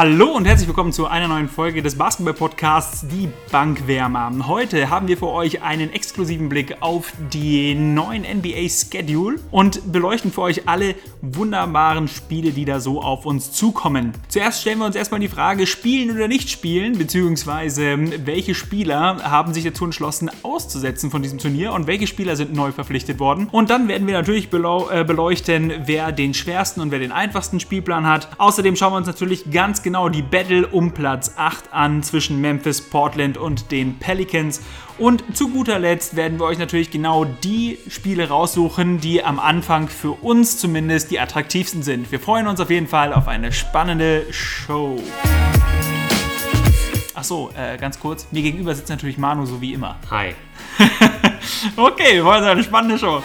Hallo und herzlich willkommen zu einer neuen Folge des Basketball-Podcasts Die Bankwärmer. Heute haben wir für euch einen exklusiven Blick auf die neuen NBA-Schedule und beleuchten für euch alle wunderbaren Spiele, die da so auf uns zukommen. Zuerst stellen wir uns erstmal die Frage, spielen oder nicht spielen, beziehungsweise welche Spieler haben sich dazu entschlossen, auszusetzen von diesem Turnier und welche Spieler sind neu verpflichtet worden. Und dann werden wir natürlich äh, beleuchten, wer den schwersten und wer den einfachsten Spielplan hat. Außerdem schauen wir uns natürlich ganz genau genau die Battle um Platz 8 an zwischen Memphis, Portland und den Pelicans. Und zu guter Letzt werden wir euch natürlich genau die Spiele raussuchen, die am Anfang für uns zumindest die attraktivsten sind. Wir freuen uns auf jeden Fall auf eine spannende Show. Achso, äh, ganz kurz. Mir gegenüber sitzt natürlich Manu, so wie immer. Hi. okay, wir wollen eine spannende Show.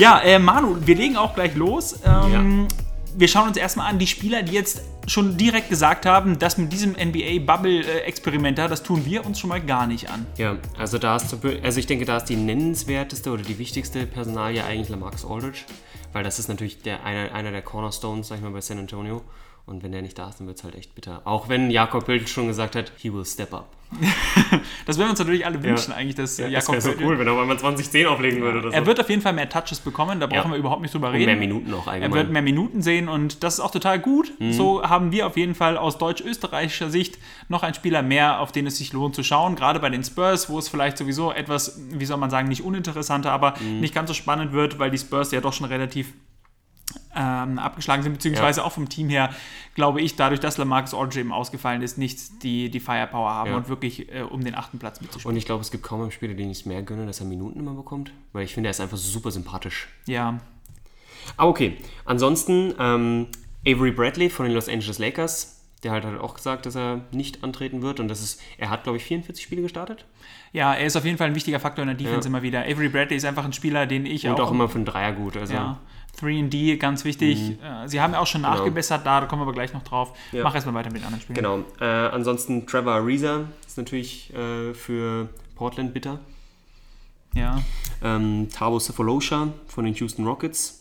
Ja, äh, Manu, wir legen auch gleich los. Ähm, ja. Wir schauen uns erstmal an die Spieler, die jetzt schon direkt gesagt haben, dass mit diesem NBA-Bubble-Experiment da, das tun wir uns schon mal gar nicht an. Ja, also da ist, also ich denke, da ist die nennenswerteste oder die wichtigste Personalie eigentlich Lamarcus Aldridge, weil das ist natürlich der, einer, einer der Cornerstones, sag ich mal, bei San Antonio. Und wenn der nicht da ist, dann wird es halt echt bitter. Auch wenn Jakob Bild schon gesagt hat, he will step up. das würden wir uns natürlich alle wünschen, ja. eigentlich, dass ja, Jakob Das wäre so cool, wenn er einmal 2010 auflegen würde. Oder so. Er wird auf jeden Fall mehr Touches bekommen, da brauchen ja. wir überhaupt nicht drüber reden. Und mehr Minuten auch allgemein. Er wird mehr Minuten sehen und das ist auch total gut. Mhm. So haben wir auf jeden Fall aus deutsch-österreichischer Sicht noch einen Spieler mehr, auf den es sich lohnt zu schauen. Gerade bei den Spurs, wo es vielleicht sowieso etwas, wie soll man sagen, nicht uninteressanter, aber mhm. nicht ganz so spannend wird, weil die Spurs ja doch schon relativ ähm, abgeschlagen sind, beziehungsweise ja. auch vom Team her, glaube ich, dadurch, dass Lamarcus Aldridge eben ausgefallen ist, nicht die, die Firepower haben ja. und wirklich äh, um den achten Platz mitzuspielen. Und ich glaube, es gibt kaum einen Spieler, den ich es mehr gönne, dass er Minuten immer bekommt, weil ich finde, er ist einfach super sympathisch. Ja. Ah, okay. Ansonsten ähm, Avery Bradley von den Los Angeles Lakers, der halt hat auch gesagt, dass er nicht antreten wird und das ist, er hat glaube ich 44 Spiele gestartet. Ja, er ist auf jeden Fall ein wichtiger Faktor in der Defense ja. immer wieder. Avery Bradley ist einfach ein Spieler, den ich und auch. Und auch immer von Dreier gut. Also. Ja. 3D, ganz wichtig. Mhm. Äh, sie haben ja auch schon genau. nachgebessert, da, kommen wir aber gleich noch drauf. Ja. Mach erstmal weiter mit den anderen Spielen. Genau. Äh, ansonsten Trevor Ariza ist natürlich äh, für Portland bitter. Ja. Ähm, Tabo Cephalosha von den Houston Rockets.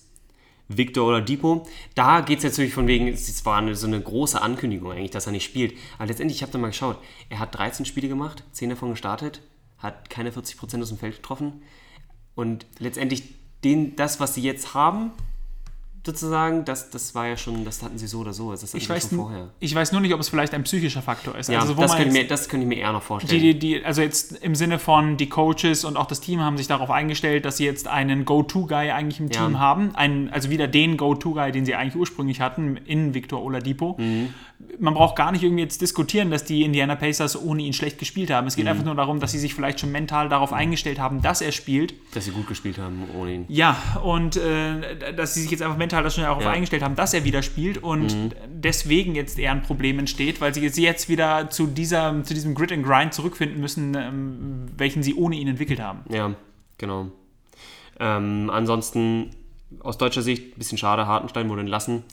Victor Oladipo. Da geht es natürlich von wegen, es war eine, so eine große Ankündigung eigentlich, dass er nicht spielt. Aber letztendlich, ich habe da mal geschaut, er hat 13 Spiele gemacht, 10 davon gestartet, hat keine 40% aus dem Feld getroffen. Und letztendlich den, das, was sie jetzt haben, sozusagen, das, das war ja schon, das hatten sie so oder so. Also das ich, weiß, vorher. ich weiß nur nicht, ob es vielleicht ein psychischer Faktor ist. Ja, also, das, könnte mir, das könnte ich mir eher noch vorstellen. Die, die, also jetzt im Sinne von, die Coaches und auch das Team haben sich darauf eingestellt, dass sie jetzt einen Go-To-Guy eigentlich im ja. Team haben. Einen, also wieder den Go-To-Guy, den sie eigentlich ursprünglich hatten, in Victor Oladipo. Mhm. Man braucht gar nicht irgendwie jetzt diskutieren, dass die Indiana Pacers ohne ihn schlecht gespielt haben. Es geht mhm. einfach nur darum, dass sie sich vielleicht schon mental darauf eingestellt haben, dass er spielt. Dass sie gut gespielt haben ohne ihn. Ja, und äh, dass sie sich jetzt einfach mental das schon darauf ja. eingestellt haben, dass er wieder spielt und mhm. deswegen jetzt eher ein Problem entsteht, weil sie jetzt wieder zu, dieser, zu diesem Grid and Grind zurückfinden müssen, ähm, welchen sie ohne ihn entwickelt haben. Ja, genau. Ähm, ansonsten aus deutscher Sicht ein bisschen schade, Hartenstein wurde entlassen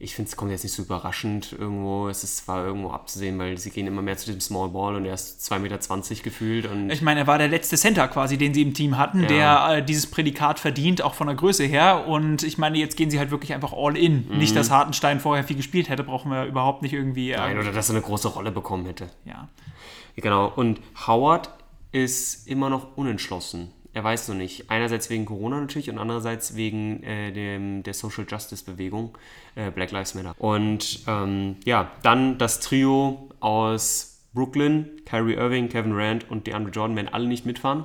ich finde, es kommt jetzt nicht so überraschend irgendwo. Es ist, war irgendwo abzusehen, weil sie gehen immer mehr zu diesem Small Ball und er ist 2,20 Meter gefühlt. Und ich meine, er war der letzte Center quasi, den sie im Team hatten, ja. der äh, dieses Prädikat verdient, auch von der Größe her. Und ich meine, jetzt gehen sie halt wirklich einfach all in. Mhm. Nicht, dass Hartenstein vorher viel gespielt hätte, brauchen wir überhaupt nicht irgendwie. Äh, Nein, oder dass er eine große Rolle bekommen hätte. Ja. Genau. Und Howard ist immer noch unentschlossen er weiß noch nicht. Einerseits wegen Corona natürlich und andererseits wegen äh, dem, der Social Justice Bewegung äh, Black Lives Matter. Und ähm, ja, dann das Trio aus Brooklyn, Kyrie Irving, Kevin Rand und DeAndre Jordan werden alle nicht mitfahren.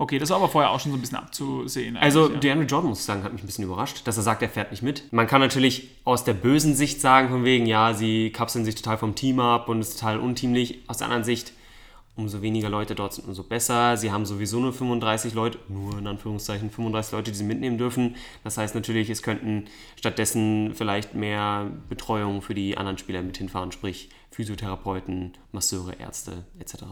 Okay, das war aber vorher auch schon so ein bisschen abzusehen. Also, ja. DeAndre Jordan, muss ich sagen, hat mich ein bisschen überrascht, dass er sagt, er fährt nicht mit. Man kann natürlich aus der bösen Sicht sagen, von wegen, ja, sie kapseln sich total vom Team ab und es ist total unteamlich. Aus der anderen Sicht, umso weniger Leute dort sind, umso besser. Sie haben sowieso nur 35 Leute, nur in Anführungszeichen 35 Leute, die sie mitnehmen dürfen. Das heißt natürlich, es könnten stattdessen vielleicht mehr Betreuung für die anderen Spieler mit hinfahren, sprich Physiotherapeuten, Masseure, Ärzte etc.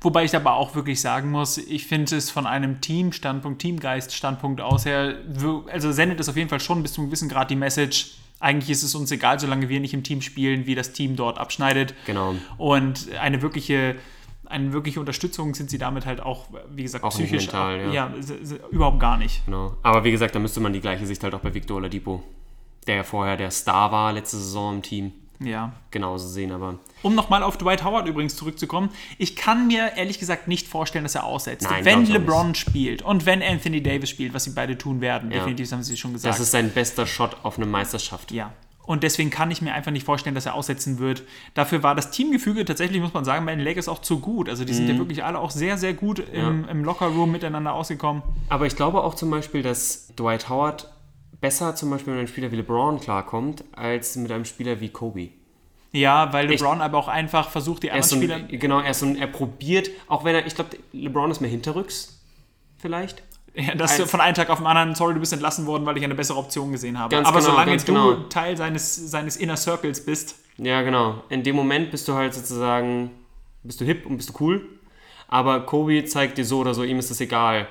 Wobei ich aber auch wirklich sagen muss, ich finde es von einem Team-Standpunkt, Teamgeist-Standpunkt aus her, also sendet es auf jeden Fall schon bis zu einem gewissen Grad die Message, eigentlich ist es uns egal, solange wir nicht im Team spielen, wie das Team dort abschneidet. Genau. Und eine wirkliche eine wirkliche Unterstützung sind sie damit halt auch, wie gesagt, Auch psychisch. mental, auch, ja. s- überhaupt gar nicht. Genau. Aber wie gesagt, da müsste man die gleiche Sicht halt auch bei Victor Oladipo, der ja vorher der Star war letzte Saison im Team, Ja. genauso sehen. Aber Um nochmal auf Dwight Howard übrigens zurückzukommen, ich kann mir ehrlich gesagt nicht vorstellen, dass er aussetzt. Nein, wenn LeBron spielt und wenn Anthony Davis spielt, was sie beide tun werden, Ja. definitiv haben sie schon gesagt. das ist sein bester Shot auf eine Meisterschaft. Ja. Und deswegen kann ich mir einfach nicht vorstellen, dass er aussetzen wird. Dafür war das Teamgefüge tatsächlich, muss man sagen, bei den Lakers auch zu gut. Also die sind Mhm. ja wirklich alle auch sehr, sehr gut im, im Lockerroom miteinander ausgekommen. Aber ich glaube auch zum Beispiel, dass Dwight Howard besser zum Beispiel mit einem Spieler wie LeBron klarkommt, als mit einem Spieler wie Kobe. Ja, weil LeBron aber auch einfach versucht, die Er anderen Spieler. ein, genau, er ist so ein, er probiert, auch wenn er, ich glaube, LeBron ist mehr hinterrücks, vielleicht. Ja, dass von einem Tag auf den anderen, sorry, du bist entlassen worden, weil ich eine bessere Option gesehen habe. Aber genau, solange du genau. Teil seines, seines Inner Circles bist, Ja, genau. In dem Moment bist du halt sozusagen, bist du hip und bist du cool. Aber Kobe zeigt dir so oder so, ihm ist das egal.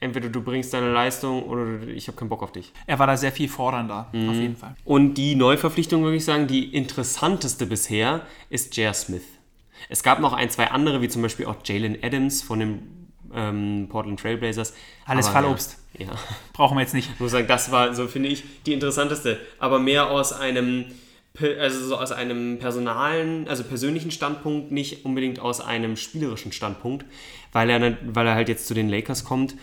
Entweder du bringst deine Leistung oder ich habe keinen Bock auf dich. er war da sehr viel fordernder, Mhm. auf jeden Fall. Und die Neuverpflichtung, würde ich sagen, die interessanteste bisher ist J.R. Smith. Es gab noch ein, zwei andere, wie zum Beispiel auch Jalen Adams von den ähm, Portland Trailblazers. Alles Aber Fallobst. Ja, ja. Brauchen wir jetzt nicht. Ich muss sagen, das war, so finde ich, die interessanteste. Aber mehr aus einem, also so aus einem personalen, also persönlichen Standpunkt, nicht unbedingt aus einem spielerischen Standpunkt, weil er, weil er halt jetzt zu den Lakers kommt,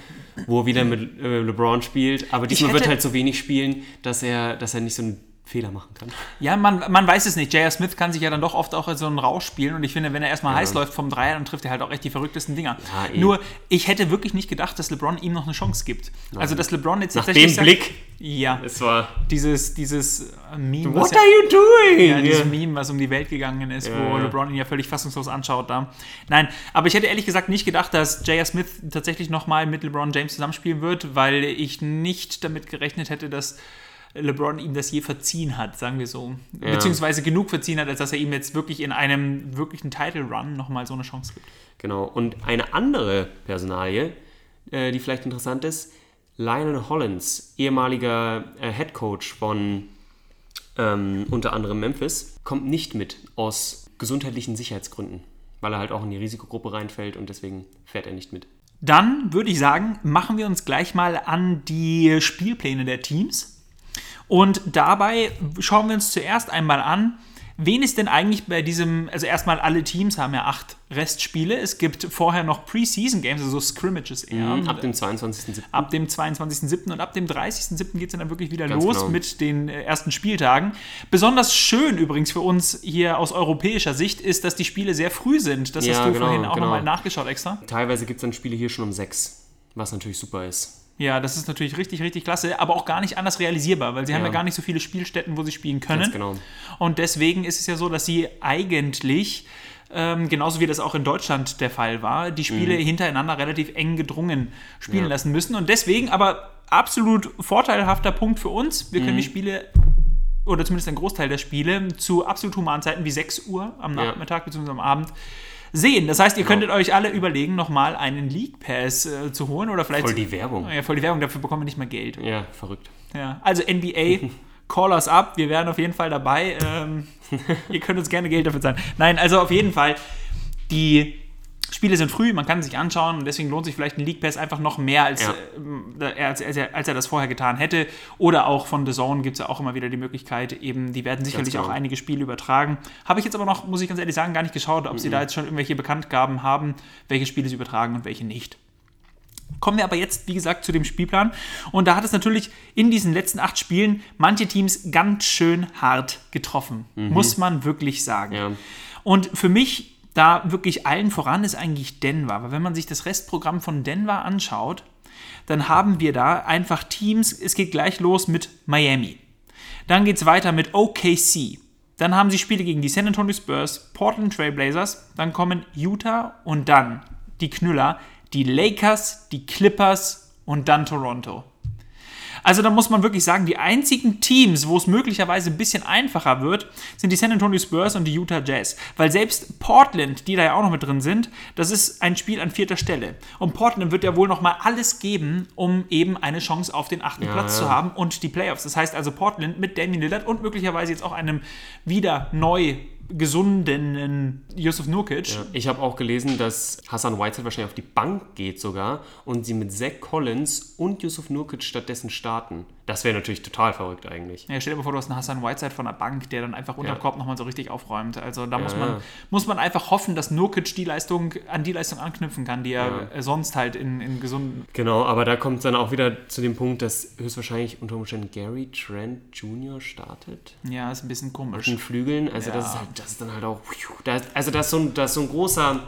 wo er wieder mit äh, LeBron spielt. Aber diesmal hätte- wird halt so wenig spielen, dass er, dass er nicht so einen Fehler machen kann. Ja, man, man weiß es nicht. J.R. Smith kann sich ja dann doch oft auch in so einen Rausch spielen. Und ich finde, wenn er erstmal heiß läuft vom Dreier, dann trifft er halt auch echt die verrücktesten Dinger. Ja, eh. Nur, ich hätte wirklich nicht gedacht, dass LeBron ihm noch eine Chance gibt. Also, dass LeBron jetzt Nach tatsächlich dem sagt- Blick, Ja, es war, dieses, dieses äh, Meme, what was are you doing? ja, dieses Ja. Meme, was um die Welt gegangen ist, Ja, wo ja. LeBron ihn ja völlig fassungslos anschaut da. Nein, aber ich hätte ehrlich gesagt nicht gedacht, dass J.R. Smith tatsächlich nochmal mit LeBron James zusammenspielen wird, weil ich nicht damit gerechnet hätte, dass LeBron ihm das je verziehen hat, sagen wir so. Beziehungsweise genug verziehen hat, als dass er ihm jetzt wirklich in einem wirklichen Title-Run nochmal so eine Chance gibt. Genau. Und eine andere Personalie, äh, die vielleicht interessant ist, Lionel Hollins, ehemaliger äh, Head Coach von ähm, unter anderem Memphis, kommt nicht mit aus gesundheitlichen Sicherheitsgründen, weil er halt auch in die Risikogruppe reinfällt und deswegen fährt er nicht mit. Dann würde ich sagen, machen wir uns gleich mal an die Spielpläne der Teams. Und dabei schauen wir uns zuerst einmal an, wen ist denn eigentlich bei diesem, also erstmal alle Teams haben ja acht Restspiele. Es gibt vorher noch Preseason Games, also so Scrimmages eher. Ab dem 22.07. Ab dem 22.07. und ab dem 30.07. geht es dann wirklich wieder Ganz los genau. mit den äh, ersten Spieltagen. Besonders schön übrigens für uns hier aus europäischer Sicht ist, dass die Spiele sehr früh sind. Das Ja, hast du genau, vorhin auch genau. nochmal nachgeschaut extra. Teilweise gibt es dann Spiele hier schon um 6, was natürlich super ist. Ja, das ist natürlich richtig, richtig klasse, aber auch gar nicht anders realisierbar, weil sie haben Ja. ja gar nicht so viele Spielstätten, wo sie spielen können. Ganz genau. Und deswegen ist es ja so, dass sie eigentlich, ähm, genauso wie das auch in Deutschland der Fall war, die Spiele hintereinander relativ eng gedrungen spielen Mhm. Ja. lassen müssen. Und deswegen aber absolut vorteilhafter Punkt für uns. Wir Mhm. können die Spiele oder zumindest ein Großteil der Spiele zu absolut humanen Zeiten wie 6 Uhr am Ja. Nachmittag bzw. am Abend sehen. Das heißt, ihr könntet euch alle überlegen, nochmal einen League Pass äh, zu holen oder vielleicht. Voll die Werbung. Ja, voll die Werbung, dafür bekommen wir nicht mal Geld. Ja, verrückt. Ja, also NBA, call us up, wir wären auf jeden Fall dabei. Ähm, ihr könnt uns gerne Geld dafür zahlen. Nein, also auf jeden Fall, die Spiele sind früh, man kann sie sich anschauen und deswegen lohnt sich vielleicht ein League Pass einfach noch mehr, als, Ja. äh, als, als, er, als er das vorher getan hätte. Oder auch von The Zone gibt es ja auch immer wieder die Möglichkeit, eben, die werden sicherlich genau. auch einige Spiele übertragen. Habe ich jetzt aber noch, muss ich ganz ehrlich sagen, gar nicht geschaut, ob sie da jetzt schon irgendwelche Bekanntgaben haben, welche Spiele sie übertragen und welche nicht. Kommen wir aber jetzt, wie gesagt, zu dem Spielplan. Und da hat es natürlich in diesen letzten acht Spielen manche Teams ganz schön hart getroffen. Muss man wirklich sagen. Ja. Und für mich da wirklich allen voran ist eigentlich Denver. Weil wenn man sich das Restprogramm von Denver anschaut, dann haben wir da einfach Teams. Es geht gleich los mit Miami. Dann geht es weiter mit OKC. Dann haben sie Spiele gegen die San Antonio Spurs, Portland Trail Blazers. Dann kommen Utah und dann die Knüller, die Lakers, die Clippers und dann Toronto. Also da muss man wirklich sagen, die einzigen Teams, wo es möglicherweise ein bisschen einfacher wird, sind die San Antonio Spurs und die Utah Jazz. Weil selbst Portland, die da ja auch noch mit drin sind, das ist ein Spiel an vierter Stelle. Und Portland wird ja wohl noch mal alles geben, um eben eine Chance auf den achten Platz ja. zu haben und die Playoffs. Das heißt also Portland mit Damian Lillard und möglicherweise jetzt auch einem wieder neu gesunden Yusuf Nurkic. Ja, ich habe auch gelesen, dass Hassan Whiteside wahrscheinlich auf die Bank geht sogar und sie mit Zach Collins und Yusuf Nurkic stattdessen starten. Das wäre natürlich total verrückt eigentlich. Ja, stell dir mal vor, du hast einen Hassan Whiteside von der Bank, der dann einfach unter Ja. Korb nochmal so richtig aufräumt. Also da muss, Ja, man, ja. muss man einfach hoffen, dass Nurkic die Leistung, an die Leistung anknüpfen kann, die er sonst halt in, in gesunden. Genau, aber da kommt es dann auch wieder zu dem Punkt, dass höchstwahrscheinlich unter Umständen Gary Trent Jr. startet. Ja, ist ein bisschen komisch. Den Flügeln. Also das ist halt, das ist dann halt auch. Also das ist, so ein, das ist so ein großer.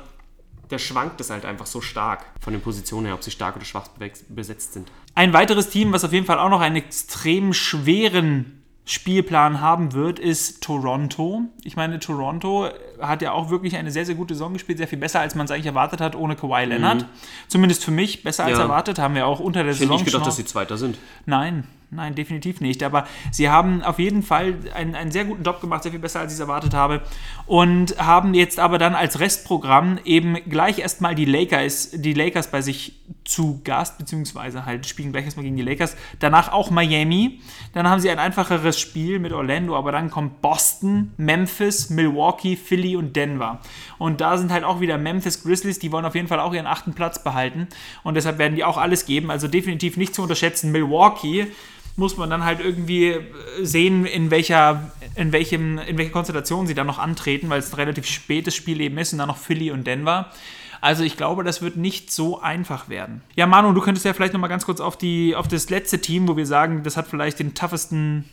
Da schwankt es halt einfach so stark von den Positionen her, ob sie stark oder schwach besetzt sind. Ein weiteres Team, was auf jeden Fall auch noch einen extrem schweren Spielplan haben wird, ist Toronto. Ich meine, Toronto hat ja auch wirklich eine sehr, sehr gute Saison gespielt, sehr viel besser, als man es eigentlich erwartet hat, ohne Kawhi Leonard. Zumindest für mich besser als Mhm. Ja. erwartet, haben wir auch unter der Ich hätte Saison nicht gedacht, dass sie Zweiter sind. Nein, nein, definitiv nicht. Aber sie haben auf jeden Fall einen, einen sehr guten Job gemacht, sehr viel besser, als ich es erwartet habe. Und haben jetzt aber dann als Restprogramm eben gleich erstmal die Lakers, die Lakers bei sich zu Gast, beziehungsweise halt spielen gleich erstmal gegen die Lakers. Danach auch Miami. Dann haben sie ein einfacheres Spiel mit Orlando, aber dann kommt Boston, Memphis, Milwaukee, Philly und Denver. Und da sind halt auch wieder Memphis Grizzlies, die wollen auf jeden Fall auch ihren achten Platz behalten. Und deshalb werden die auch alles geben. Also definitiv nicht zu unterschätzen. Milwaukee muss man dann halt irgendwie äh, sehen, in welcher, in welchem, in welcher Konstellation sie dann noch antreten, weil es ein relativ spätes Spiel eben ist und dann noch Philly und Denver. Also ich glaube, das wird nicht so einfach werden. Ja, Manu, du könntest ja vielleicht noch mal ganz kurz auf, die, auf das letzte Team, wo wir sagen, das hat vielleicht den toughesten,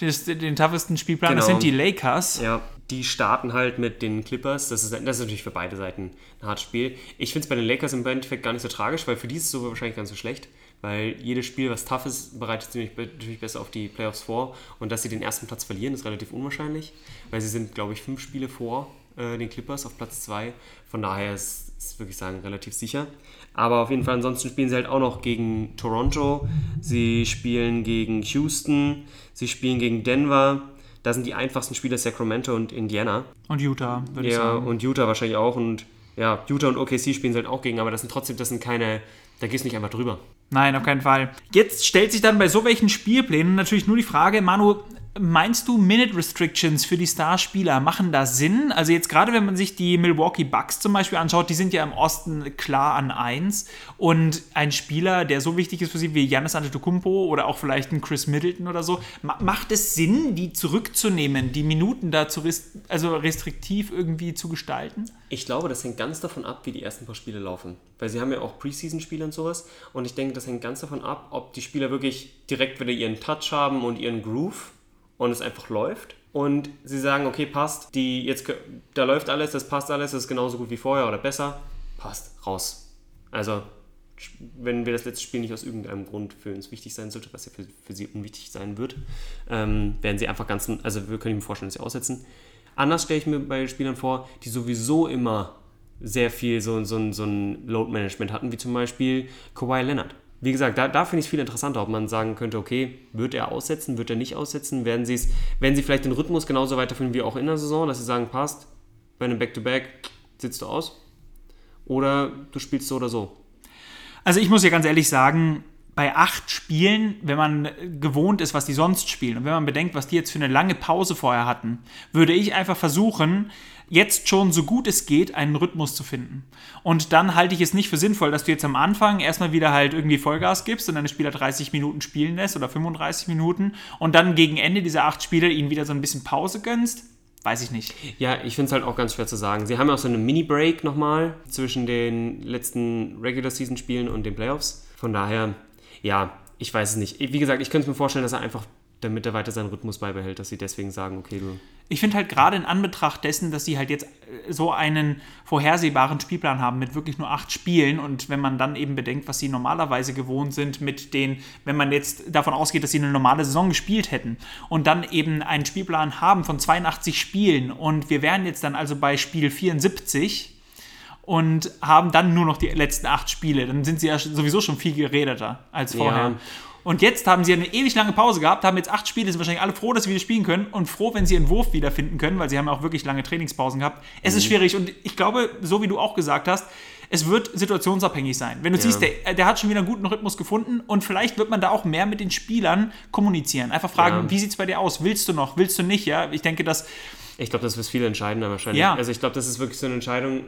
das, den toughesten Spielplan, das Genau. sind die Lakers. Ja, die starten halt mit den Clippers. Das ist, das ist natürlich für beide Seiten ein hartes Spiel. Ich finde es bei den Lakers im Endeffekt gar nicht so tragisch, weil für die ist es so wahrscheinlich ganz so schlecht. Weil jedes Spiel, was tough ist, bereitet be- natürlich besser auf die Playoffs vor. Und dass sie den ersten Platz verlieren, ist relativ unwahrscheinlich, weil sie sind, glaube ich, fünf Spiele vor äh, den Clippers auf Platz zwei. Von daher ist es, würde ich sagen, relativ sicher. Aber auf jeden Fall, ansonsten spielen sie halt auch noch gegen Toronto, sie spielen gegen Houston, sie spielen gegen Denver. Da sind die einfachsten Spieler Sacramento und Indiana. Und Utah, würde ich Ja, sagen. und Utah wahrscheinlich auch. Und ja, Utah und OKC spielen sie halt auch gegen, aber das sind trotzdem, das sind keine, da gehst du nicht einfach drüber. Nein, auf keinen Fall. Jetzt stellt sich dann bei so welchen Spielplänen natürlich nur die Frage, Manu, meinst du Minute Restrictions für die Starspieler machen da Sinn? Also jetzt gerade wenn man sich die Milwaukee Bucks zum Beispiel anschaut, die sind ja im Osten klar an 1 und ein Spieler, der so wichtig ist für sie wie Giannis Antetokounmpo oder auch vielleicht ein Chris Middleton oder so, ma macht es Sinn, die zurückzunehmen, die Minuten da zu also restriktiv irgendwie zu gestalten? Ich glaube, das hängt ganz davon ab, wie die ersten paar Spiele laufen. Weil sie haben ja auch Preseason-Spiele und sowas. Und ich denke, das hängt ganz davon ab, ob die Spieler wirklich direkt wieder ihren Touch haben und ihren Groove und es einfach läuft. Und sie sagen, okay, passt, die jetzt, da läuft alles, das passt alles, das ist genauso gut wie vorher oder besser. Passt, raus. Also, wenn wir das letzte Spiel nicht aus irgendeinem Grund für uns wichtig sein sollte, was ja für, für sie unwichtig sein wird, ähm, werden sie einfach ganz, also wir können mir vorstellen, dass sie aussetzen. Anders stelle ich mir bei Spielern vor, die sowieso immer sehr viel so, so, so ein Load-Management hatten, wie zum Beispiel Kawhi Leonard. Wie gesagt, da, da finde ich es viel interessanter, ob man sagen könnte, okay, wird er aussetzen, wird er nicht aussetzen, werden sie es, werden sie vielleicht den Rhythmus genauso weiterführen wie auch in der Saison, dass sie sagen, passt, bei einem Back-to-Back sitzt du aus oder du spielst so oder so. Also ich muss ja ganz ehrlich sagen, bei acht Spielen, wenn man gewohnt ist, was die sonst spielen und wenn man bedenkt, was die jetzt für eine lange Pause vorher hatten, würde ich einfach versuchen, jetzt schon so gut es geht, einen Rhythmus zu finden. Und dann halte ich es nicht für sinnvoll, dass du jetzt am Anfang erstmal wieder halt irgendwie Vollgas gibst und deine Spieler 30 Minuten spielen lässt oder 35 Minuten und dann gegen Ende dieser acht Spiele ihnen wieder so ein bisschen Pause gönnst. Weiß ich nicht. Ja, ich finde es halt auch ganz schwer zu sagen. Sie haben ja auch so eine Mini-Break nochmal zwischen den letzten Regular-Season-Spielen und den Playoffs. Von daher, ja, ich weiß es nicht. Wie gesagt, ich könnte mir vorstellen, dass er einfach, damit er weiter seinen Rhythmus beibehält, dass sie deswegen sagen, okay, du. Ich finde halt gerade in Anbetracht dessen, dass sie halt jetzt äh, so einen vorhersehbaren Spielplan haben mit wirklich nur acht Spielen und wenn man dann eben bedenkt, was sie normalerweise gewohnt sind mit den, wenn man jetzt davon ausgeht, dass sie eine normale Saison gespielt hätten und dann eben einen Spielplan haben von 82 Spielen und wir wären jetzt dann also bei Spiel 74 und haben dann nur noch die letzten acht Spiele, dann sind sie ja sowieso schon viel geredeter als vorher. Ja. Und jetzt haben sie eine ewig lange Pause gehabt, haben jetzt acht Spiele, sind wahrscheinlich alle froh, dass sie wieder spielen können und froh, wenn sie ihren Wurf wiederfinden können, weil sie haben ja auch wirklich lange Trainingspausen gehabt. Es ist schwierig und ich glaube, so wie du auch gesagt hast, es wird situationsabhängig sein. Wenn du siehst, der, der hat schon wieder einen guten Rhythmus gefunden und vielleicht wird man da auch mehr mit den Spielern kommunizieren. Einfach fragen, Ja. wie sieht es bei dir aus? Willst du noch? Willst du nicht? Ja, ich denke, dass Ich glaube, das wird viel entscheidender wahrscheinlich. Ja. Also ich glaube, das ist wirklich so eine Entscheidung,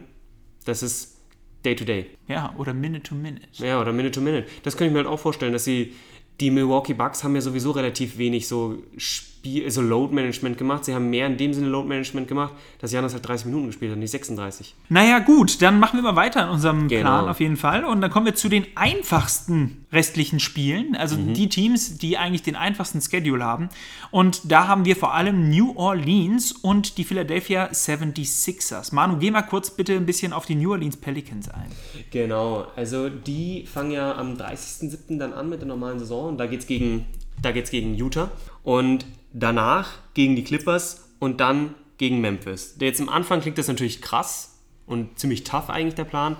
das ist Day to Day. Ja, oder Minute to Minute. Ja, oder Minute to Minute. Das könnte ich mir halt auch vorstellen, dass sie, die Milwaukee Bucks haben ja sowieso relativ wenig so Spiel, so Load Management gemacht. Sie haben mehr in dem Sinne Load Management gemacht, dass Janis halt 30 Minuten gespielt hat, nicht 36. Naja, gut, dann machen wir mal weiter in unserem Genau. Plan auf jeden Fall. Und dann kommen wir zu den einfachsten restlichen Spielen. Also Mhm. die Teams, die eigentlich den einfachsten Schedule haben. Und da haben wir vor allem New Orleans und die Philadelphia 76ers. Manu, geh mal kurz bitte ein bisschen auf die New Orleans Pelicans ein. Genau, also die fangen ja am 30.07. dann an mit der normalen Saison und da geht's gegen, da geht's gegen Utah und danach gegen die Clippers und dann gegen Memphis. Jetzt am Anfang klingt das natürlich krass und ziemlich tough eigentlich der Plan,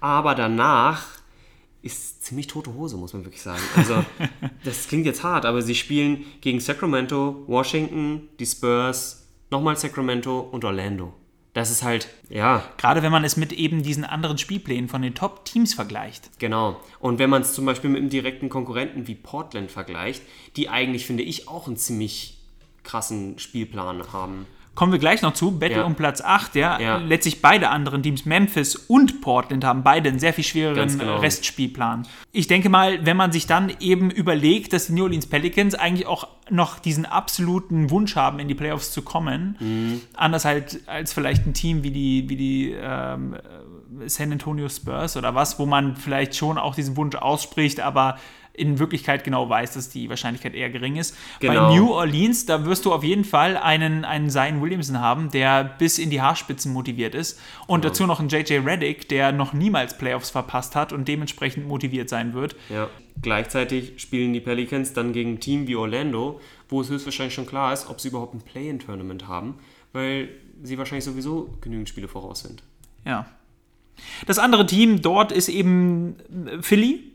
aber danach ist ziemlich tote Hose, muss man wirklich sagen. Also, das klingt jetzt hart, aber sie spielen gegen Sacramento, Washington, die Spurs, nochmal Sacramento und Orlando. Das ist halt, ja, Gerade wenn man es mit eben diesen anderen Spielplänen von den Top-Teams vergleicht. Genau. Und wenn man es zum Beispiel mit einem direkten Konkurrenten wie Portland vergleicht, die eigentlich, finde ich, auch einen ziemlich krassen Spielplan haben. Kommen wir gleich noch zu. Battle Ja. um Platz 8, ja. Ja. Letztlich beide anderen Teams, Memphis und Portland, haben beide einen sehr viel schwereren genau. Restspielplan. Ich denke mal, wenn man sich dann eben überlegt, dass die New Orleans Pelicans eigentlich auch noch diesen absoluten Wunsch haben, in die Playoffs zu kommen, Mhm. anders halt als vielleicht ein Team wie die, wie die ähm, San Antonio Spurs oder was, wo man vielleicht schon auch diesen Wunsch ausspricht, aber in Wirklichkeit genau weiß, dass die Wahrscheinlichkeit eher gering ist. Genau. Bei New Orleans, da wirst du auf jeden Fall einen, einen Zion Williamson haben, der bis in die Haarspitzen motiviert ist. Und dazu noch einen JJ Reddick, der noch niemals Playoffs verpasst hat und dementsprechend motiviert sein wird. Ja. Gleichzeitig spielen die Pelicans dann gegen ein Team wie Orlando, wo es höchstwahrscheinlich schon klar ist, ob sie überhaupt ein Play-in-Tournament haben, weil sie wahrscheinlich sowieso genügend Spiele voraus sind. Ja. Das andere Team dort ist eben äh, Philly.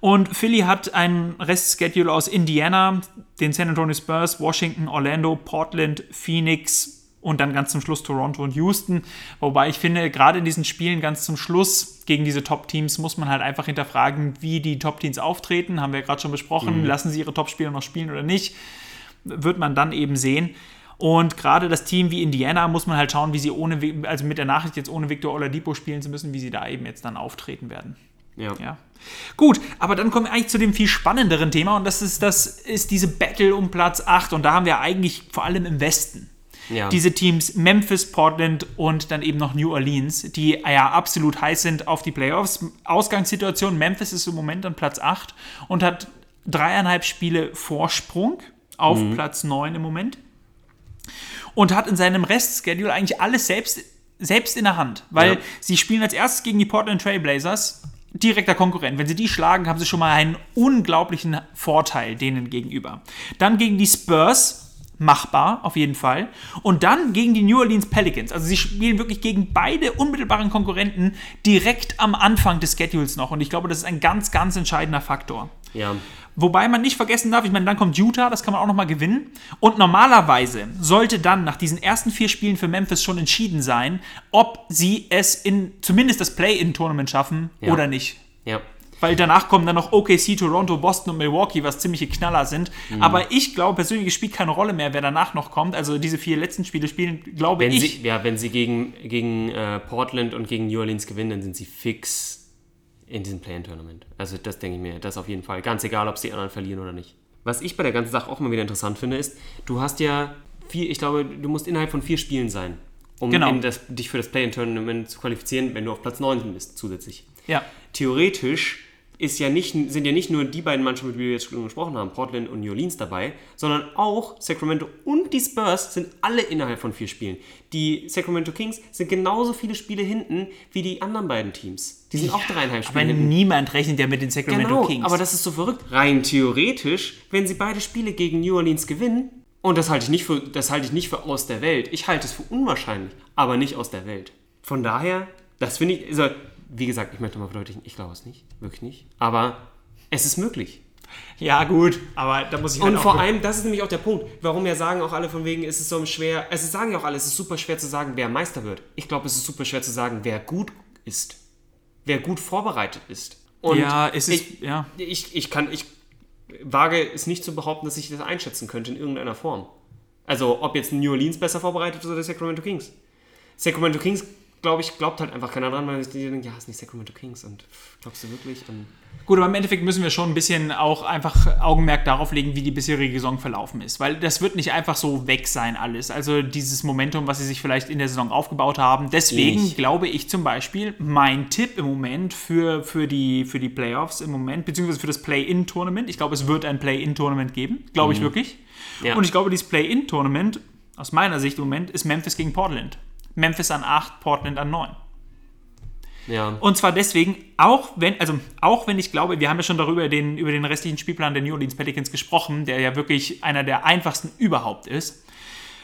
Und Philly hat ein Restschedule aus Indiana, den San Antonio Spurs, Washington, Orlando, Portland, Phoenix und dann ganz zum Schluss Toronto und Houston. Wobei ich finde, gerade in diesen Spielen ganz zum Schluss gegen diese Top-Teams muss man halt einfach hinterfragen, wie die Top-Teams auftreten. Haben wir ja gerade schon besprochen. Lassen sie ihre Top-Spieler noch spielen oder nicht? Wird man dann eben sehen. Und gerade das Team wie Indiana muss man halt schauen, wie sie ohne, also mit der Nachricht jetzt ohne Victor Oladipo spielen zu müssen, wie sie da eben jetzt dann auftreten werden. Ja. Ja. Gut, aber dann kommen wir eigentlich zu dem viel spannenderen Thema und das ist, das ist diese Battle um Platz 8 und da haben wir eigentlich vor allem im Westen Ja. diese Teams Memphis, Portland und dann eben noch New Orleans, die ja absolut heiß sind auf die Playoffs. Ausgangssituation, Memphis ist im Moment an Platz 8 und hat dreieinhalb Spiele Vorsprung auf Platz 9 im Moment und hat in seinem Restschedule eigentlich alles selbst, selbst in der Hand, weil Ja. sie spielen als erstes gegen die Portland Trail Blazers, direkter Konkurrent. Wenn sie die schlagen, haben sie schon mal einen unglaublichen Vorteil denen gegenüber. Dann gegen die Spurs, machbar auf jeden Fall. Und dann gegen die New Orleans Pelicans. Also sie spielen wirklich gegen beide unmittelbaren Konkurrenten direkt am Anfang des Schedules noch. Und ich glaube, das ist ein ganz, ganz entscheidender Faktor. ja. Wobei man nicht vergessen darf, ich meine, dann kommt Utah, das kann man auch nochmal gewinnen. Und normalerweise sollte dann nach diesen ersten vier Spielen für Memphis schon entschieden sein, ob sie es in zumindest das Play-In-Tournament schaffen Ja. oder nicht. Ja. Weil danach kommen dann noch OKC, Toronto, Boston und Milwaukee, was ziemliche Knaller sind. Mhm. Aber ich glaube persönlich, es spielt keine Rolle mehr, wer danach noch kommt. Also diese vier letzten Spiele spielen, glaube Wenn ich. sie, ja, wenn sie gegen, gegen äh, Portland und gegen New Orleans gewinnen, dann sind sie fix in diesem Play-In-Tournament. Also das denke ich mir, das auf jeden Fall. Ganz egal, ob sie die anderen verlieren oder nicht. Was ich bei der ganzen Sache auch mal wieder interessant finde, ist, du hast ja vier, ich glaube, du musst innerhalb von vier Spielen sein, um Genau. das, dich für das Play-In-Tournament zu qualifizieren, wenn du auf Platz 9 bist zusätzlich. ja. Theoretisch ist ja nicht, sind ja nicht nur die beiden Mannschaften, über die wir jetzt schon gesprochen haben, Portland und New Orleans dabei, sondern auch Sacramento und die Spurs sind alle innerhalb von vier Spielen. Die Sacramento Kings sind genauso viele Spiele hinten wie die anderen beiden Teams. Die sind auch dreieinhalb Aber Spiele hinten. niemand rechnet ja mit den Sacramento Genau, Kings. aber das ist so verrückt. Rein theoretisch, wenn sie beide Spiele gegen New Orleans gewinnen, und das halte ich nicht für, das halte ich nicht für aus der Welt. Ich halte es für unwahrscheinlich, aber nicht aus der Welt. Von daher, das finde ich, also, wie gesagt, ich möchte mal verdeutlichen, ich glaube es nicht, wirklich nicht. Aber es ist möglich. ja, gut, aber da muss ich halt Und auch vor allem, das ist nämlich auch der Punkt, warum ja sagen auch alle von wegen, ist es so schwer, es sagen ja auch alle, es ist super schwer zu sagen, wer Meister wird. Ich glaube, es ist super schwer zu sagen, wer gut ist. Wer gut vorbereitet ist. Und Ja, es ist- ich, ja. Ich, ich kann, ich wage es nicht zu behaupten, dass ich das einschätzen könnte in irgendeiner Form. Also ob jetzt New Orleans besser vorbereitet ist oder Sacramento Kings. Sacramento Kings, glaube ich, glaubt halt einfach keiner dran, weil die denken, ja, es ist nicht Sacramento Kings. Und pff, glaubst du wirklich? Und Gut, aber im Endeffekt müssen wir schon ein bisschen auch einfach Augenmerk darauf legen, wie die bisherige Saison verlaufen ist. Weil das wird nicht einfach so weg sein, alles. Also dieses Momentum, was sie sich vielleicht in der Saison aufgebaut haben. Deswegen Ich. glaube ich zum Beispiel, mein Tipp im Moment für, für, die, für die Playoffs im Moment, beziehungsweise für das Play-In-Tournament, ich glaube, es wird ein Play-In-Tournament geben. Glaube ich wirklich. Ja. Und ich glaube, dieses Play-In-Tournament, aus meiner Sicht im Moment, ist Memphis gegen Portland. Memphis an 8, Portland an 9. ja, Und zwar deswegen, auch wenn, also auch wenn ich glaube, wir haben ja schon darüber den, über den restlichen Spielplan der New Orleans Pelicans gesprochen, der ja wirklich einer der einfachsten überhaupt ist.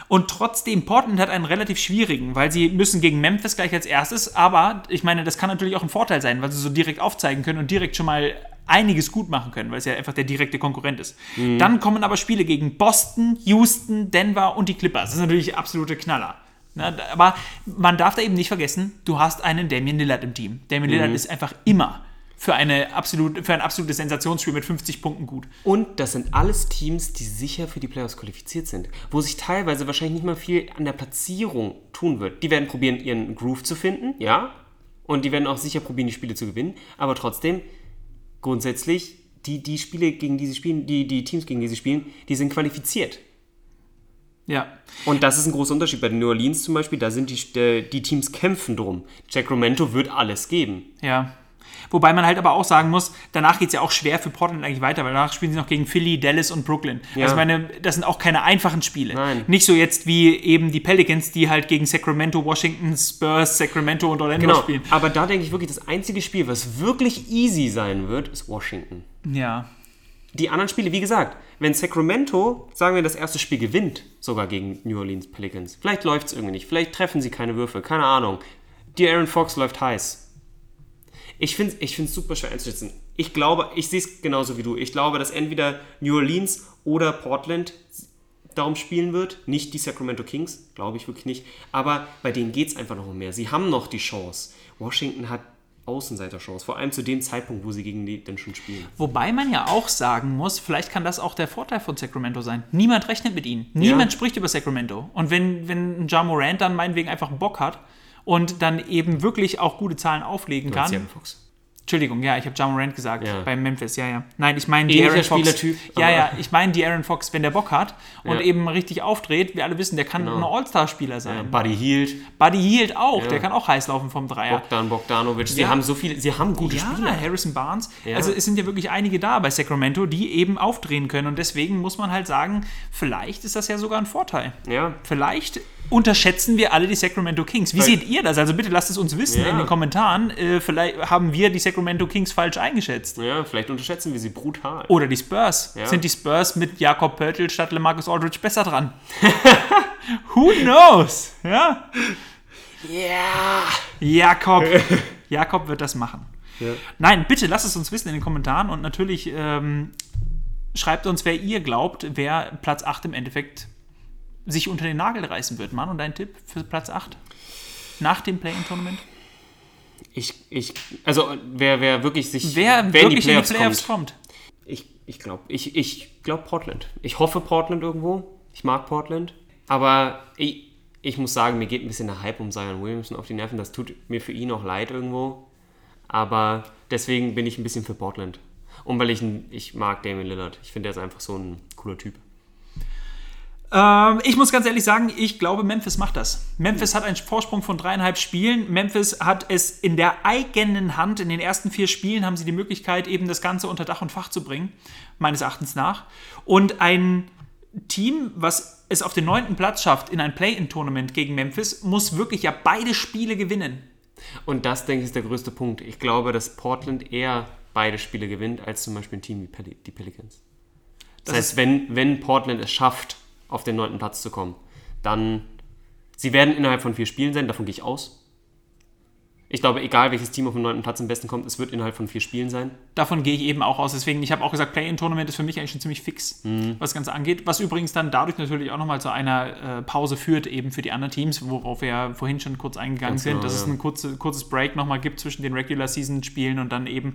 Und trotzdem, Portland hat einen relativ schwierigen, weil sie müssen gegen Memphis gleich als erstes, aber ich meine, das kann natürlich auch ein Vorteil sein, weil sie so direkt aufzeigen können und direkt schon mal einiges gut machen können, weil es ja einfach der direkte Konkurrent ist. Dann kommen aber Spiele gegen Boston, Houston, Denver und die Clippers. Das ist natürlich absolute Knaller. Da- aber man darf da eben nicht vergessen, du hast einen Damian Lillard im Team. Damian Lillard ist einfach immer für, eine absolut, für ein absolutes Sensationsspiel mit 50 Punkten gut. Und das sind alles Teams, die sicher für die Playoffs qualifiziert sind, wo sich teilweise wahrscheinlich nicht mal viel an der Platzierung tun wird. Die werden probieren, ihren Groove zu finden, ja, und die werden auch sicher probieren, die Spiele zu gewinnen, aber trotzdem, grundsätzlich, die, die Spiele, gegen die sie spielen, die, die Teams, gegen die sie spielen, die sind qualifiziert. Ja. Und das ist ein großer Unterschied. Bei den New Orleans zum Beispiel, da sind die, die, die Teams kämpfen drum. Sacramento wird alles geben. Ja. Wobei man halt aber auch sagen muss, danach geht es ja auch schwer für Portland eigentlich weiter, weil danach spielen sie noch gegen Philly, Dallas und Brooklyn. Ja. Also ich meine, das sind auch keine einfachen Spiele. Nein. Nicht so jetzt wie eben die Pelicans, die halt gegen Sacramento, Washington, Spurs, Sacramento und Orlando Genau. spielen. Aber da denke ich wirklich, das einzige Spiel, was wirklich easy sein wird, ist Washington. Ja. Die anderen Spiele, wie gesagt, wenn Sacramento, sagen wir, das erste Spiel gewinnt, sogar gegen New Orleans Pelicans, vielleicht läuft es irgendwie nicht, vielleicht treffen sie keine Würfel, keine Ahnung. Die Aaron Fox läuft heiß. Ich finde es ich find's super schwer einzuschätzen. Ich glaube, ich sehe es genauso wie du. Ich glaube, dass entweder New Orleans oder Portland darum spielen wird. Nicht die Sacramento Kings, glaube ich wirklich nicht. Aber bei denen geht es einfach noch um mehr. Sie haben noch die Chance. Washington hat Außenseiterchance, vor allem zu dem Zeitpunkt, wo sie gegen die denn schon spielen. Wobei man ja auch sagen muss, vielleicht kann das auch der Vorteil von Sacramento sein. Niemand rechnet mit ihnen. Niemand Ja. spricht über Sacramento. Und wenn, wenn ein Ja Morant dann meinetwegen einfach Bock hat und dann eben wirklich auch gute Zahlen auflegen kann. Aaron Fox. Entschuldigung, ja, ich habe Ja Morant gesagt Ja. bei Memphis, ja, ja. Nein, ich meine die Aaron Fox. Spielertyp, ja, ja, ich meine die Aaron Fox, wenn der Bock hat und Ja. eben richtig aufdreht. Wir alle wissen, der kann ein All-Star-Spieler sein. Buddy Hield, Buddy Hield auch, Ja. der kann auch heiß laufen vom Dreier. Bogdan Bogdanovic. Sie Ja. haben so viele, sie haben gute Ja, Spieler. Harrison Barnes. Ja. Also es sind ja wirklich einige da bei Sacramento, die eben aufdrehen können. Und deswegen muss man halt sagen, vielleicht ist das ja sogar ein Vorteil. Ja, Vielleicht unterschätzen wir alle die Sacramento Kings. Wie Weil- seht ihr das? Also bitte lasst es uns wissen Ja. in den Kommentaren. Äh, vielleicht haben wir die Sacramento Kings falsch eingeschätzt. ja, vielleicht unterschätzen wir sie brutal. Oder die Spurs. Ja. Sind die Spurs mit Jakob Pörtl statt LeMarcus Aldridge besser dran? Who knows? Ja? Ja. Jakob. Jakob wird das machen. Ja. Nein, bitte lasst es uns wissen in den Kommentaren und natürlich ähm, schreibt uns, wer ihr glaubt, wer Platz 8 im Endeffekt sich unter den Nagel reißen wird. Mann, und dein Tipp für Platz 8? Nach dem Play-In-Tournament? Ich, ich, also wer, wer wirklich sich, Wer wer wirklich in die Playoffs kommt? Ich, ich glaube, ich, ich glaube Portland. Ich hoffe Portland irgendwo. Ich mag Portland. Aber ich, ich muss sagen, mir geht ein bisschen der Hype um Zion Williamson auf die Nerven. Das tut mir für ihn auch leid irgendwo. Aber deswegen bin ich ein bisschen für Portland. Und weil ich, ich mag Damian Lillard. Ich finde, er ist einfach so ein cooler Typ. Ähm, ich muss ganz ehrlich sagen, ich glaube, Memphis macht das. Memphis hat einen Vorsprung von dreieinhalb Spielen. Memphis hat es in der eigenen Hand. In den ersten vier Spielen haben sie die Möglichkeit, eben das Ganze unter Dach und Fach zu bringen, meines Erachtens nach. Und ein Team, was es auf den neunten Platz schafft in ein Play-In-Tournament gegen Memphis, muss wirklich ja beide Spiele gewinnen. Und das, denke ich, ist der größte Punkt. Ich glaube, dass Portland eher beide Spiele gewinnt, als zum Beispiel ein Team wie Peli die Pelicans. Das, Das heißt, wenn, wenn Portland es schafft, auf den neunten Platz zu kommen, dann. Sie werden innerhalb von vier Spielen sein, davon gehe ich aus. Ich glaube, egal welches Team auf dem neunten Platz am besten kommt, es wird innerhalb von vier Spielen sein. Davon gehe ich eben auch aus. Deswegen, ich habe auch gesagt, Play-in-Tournament ist für mich eigentlich schon ziemlich fix, Mhm. was das Ganze angeht. Was übrigens dann dadurch natürlich auch nochmal zu einer äh, Pause führt, eben für die anderen Teams, worauf wir ja vorhin schon kurz eingegangen Ganz sind, genau, dass es ja. ein kurze, kurzes Break nochmal gibt zwischen den Regular-Season-Spielen und dann eben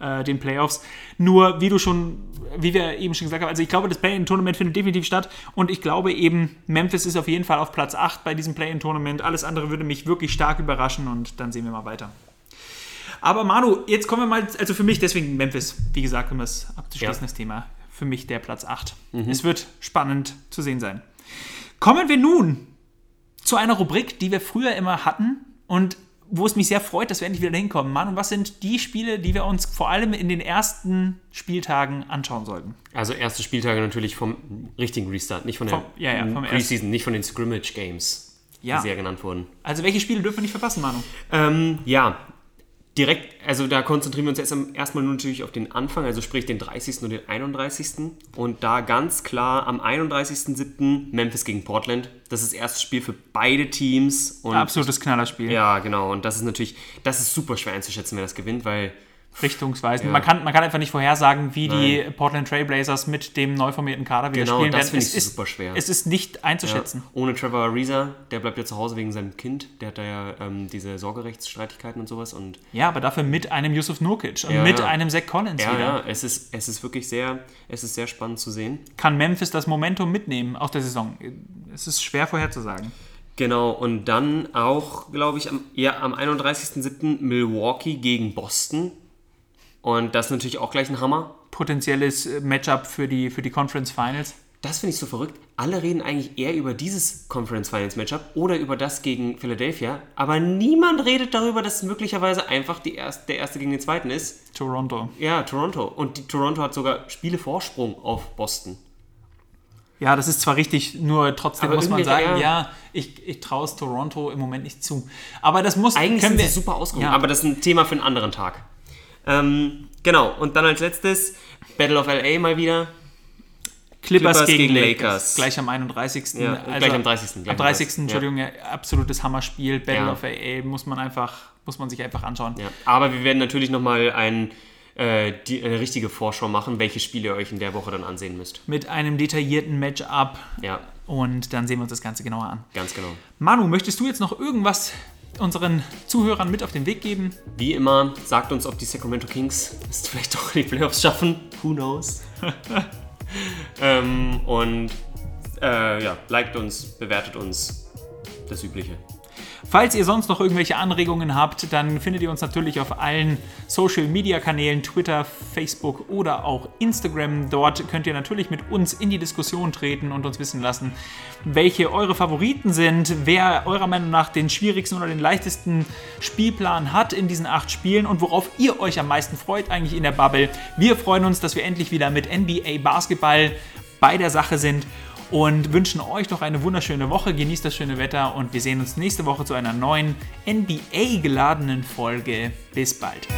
äh, den Playoffs. Nur, wie du schon, wie wir eben schon gesagt haben, also ich glaube, das Play-in-Tournament findet definitiv statt und ich glaube eben, Memphis ist auf jeden Fall auf Platz 8 bei diesem Play-in-Tournament. Alles andere würde mich wirklich stark überraschen und dann sehen wir mal weiter. Aber Manu, jetzt kommen wir mal, also für mich deswegen Memphis, wie gesagt, um das abzuschließen, Ja. das Thema, für mich der Platz 8. Es wird spannend zu sehen sein. Kommen wir nun zu einer Rubrik, die wir früher immer hatten und wo es mich sehr freut, dass wir endlich wieder hinkommen. Manu, was sind die Spiele, die wir uns vor allem in den ersten Spieltagen anschauen sollten? Also erste Spieltage natürlich vom richtigen Restart, nicht von der Vom- ja, ja, Preseason, nicht von den Scrimmage Games, Ja. die sie ja genannt wurden. Also welche Spiele dürfen wir nicht verpassen, Manu? Ähm, ja, direkt, also da konzentrieren wir uns jetzt erstmal nur natürlich auf den Anfang, also sprich den 30. und den 31. Und da ganz klar am 31.07. Memphis gegen Portland. Das ist das erste Spiel für beide Teams. Und Absolutes Knallerspiel. Ja, genau. Und das ist natürlich, das ist super schwer einzuschätzen, wer das gewinnt, weil Richtungsweisend. Ja. Man, kann, man kann einfach nicht vorhersagen, wie die Portland Trailblazers mit dem neu formierten Kader wieder Genau, spielen das werden. finde ich ist super schwer. Es ist nicht einzuschätzen. Ja, ohne Trevor Ariza, der bleibt ja zu Hause wegen seinem Kind. Der hat da ja ähm, diese Sorgerechtsstreitigkeiten und sowas. Und Ja, aber dafür mit einem Yusuf Nurkic und Ja, mit einem Zach Collins ja, wieder. ja, es ist, es ist wirklich sehr, es ist sehr spannend zu sehen. Kann Memphis das Momentum mitnehmen aus der Saison? Es ist schwer vorherzusagen. Genau, und dann auch, glaube ich, am, ja, am 31.07. Milwaukee gegen Boston. Und das ist natürlich auch gleich ein Hammer. Potenzielles äh, Matchup für die, für die Conference Finals. Das finde ich so verrückt. Alle reden eigentlich eher über dieses Conference Finals Matchup oder über das gegen Philadelphia, aber niemand redet darüber, dass es möglicherweise einfach die erst, der erste gegen den zweiten ist. Toronto. Ja, Toronto. Und die, Toronto hat sogar Spiele Vorsprung auf Boston. Ja, das ist zwar richtig, nur trotzdem Aber muss man sagen, ja. ja, ich, ich traue es Toronto im Moment nicht zu. Aber das muss Eigentlich können sind wir, sie super ausgewogen, Ja. aber das ist ein Thema für einen anderen Tag. Ähm, genau, und dann als letztes Battle of LA mal wieder. Clippers, Clippers gegen, gegen Lakers. Lakers. Gleich am 31. Ja, gleich am 30.. Gleich Am 30. Entschuldigung, ja. absolutes Hammerspiel. Battle Ja. of AA muss man einfach, muss man sich einfach anschauen. Ja, aber wir werden natürlich nochmal ein, äh, die, eine richtige Vorschau machen, welche Spiele ihr euch in der Woche dann ansehen müsst. Mit einem detaillierten Matchup. Ja, Und dann sehen wir uns das Ganze genauer an. ganz genau. Manu, möchtest du jetzt noch irgendwas unseren Zuhörern mit auf den Weg geben? Wie immer, sagt uns, ob die Sacramento Kings es vielleicht doch in die Playoffs schaffen. Who knows? ähm, und äh, ja, liked uns, bewertet uns. Das Übliche. Falls ihr sonst noch irgendwelche Anregungen habt, dann findet ihr uns natürlich auf allen Social Media Kanälen, Twitter, Facebook oder auch Instagram. Dort könnt ihr natürlich mit uns in die Diskussion treten und uns wissen lassen, welche eure Favoriten sind, wer eurer Meinung nach den schwierigsten oder den leichtesten Spielplan hat in diesen acht Spielen und worauf ihr euch am meisten freut eigentlich in der Bubble. Wir freuen uns, dass wir endlich wieder mit NBA Basketball bei der Sache sind und wünschen euch noch eine wunderschöne Woche. Genießt das schöne Wetter und wir sehen uns nächste Woche zu einer neuen NBA geladenen Folge. Bis bald.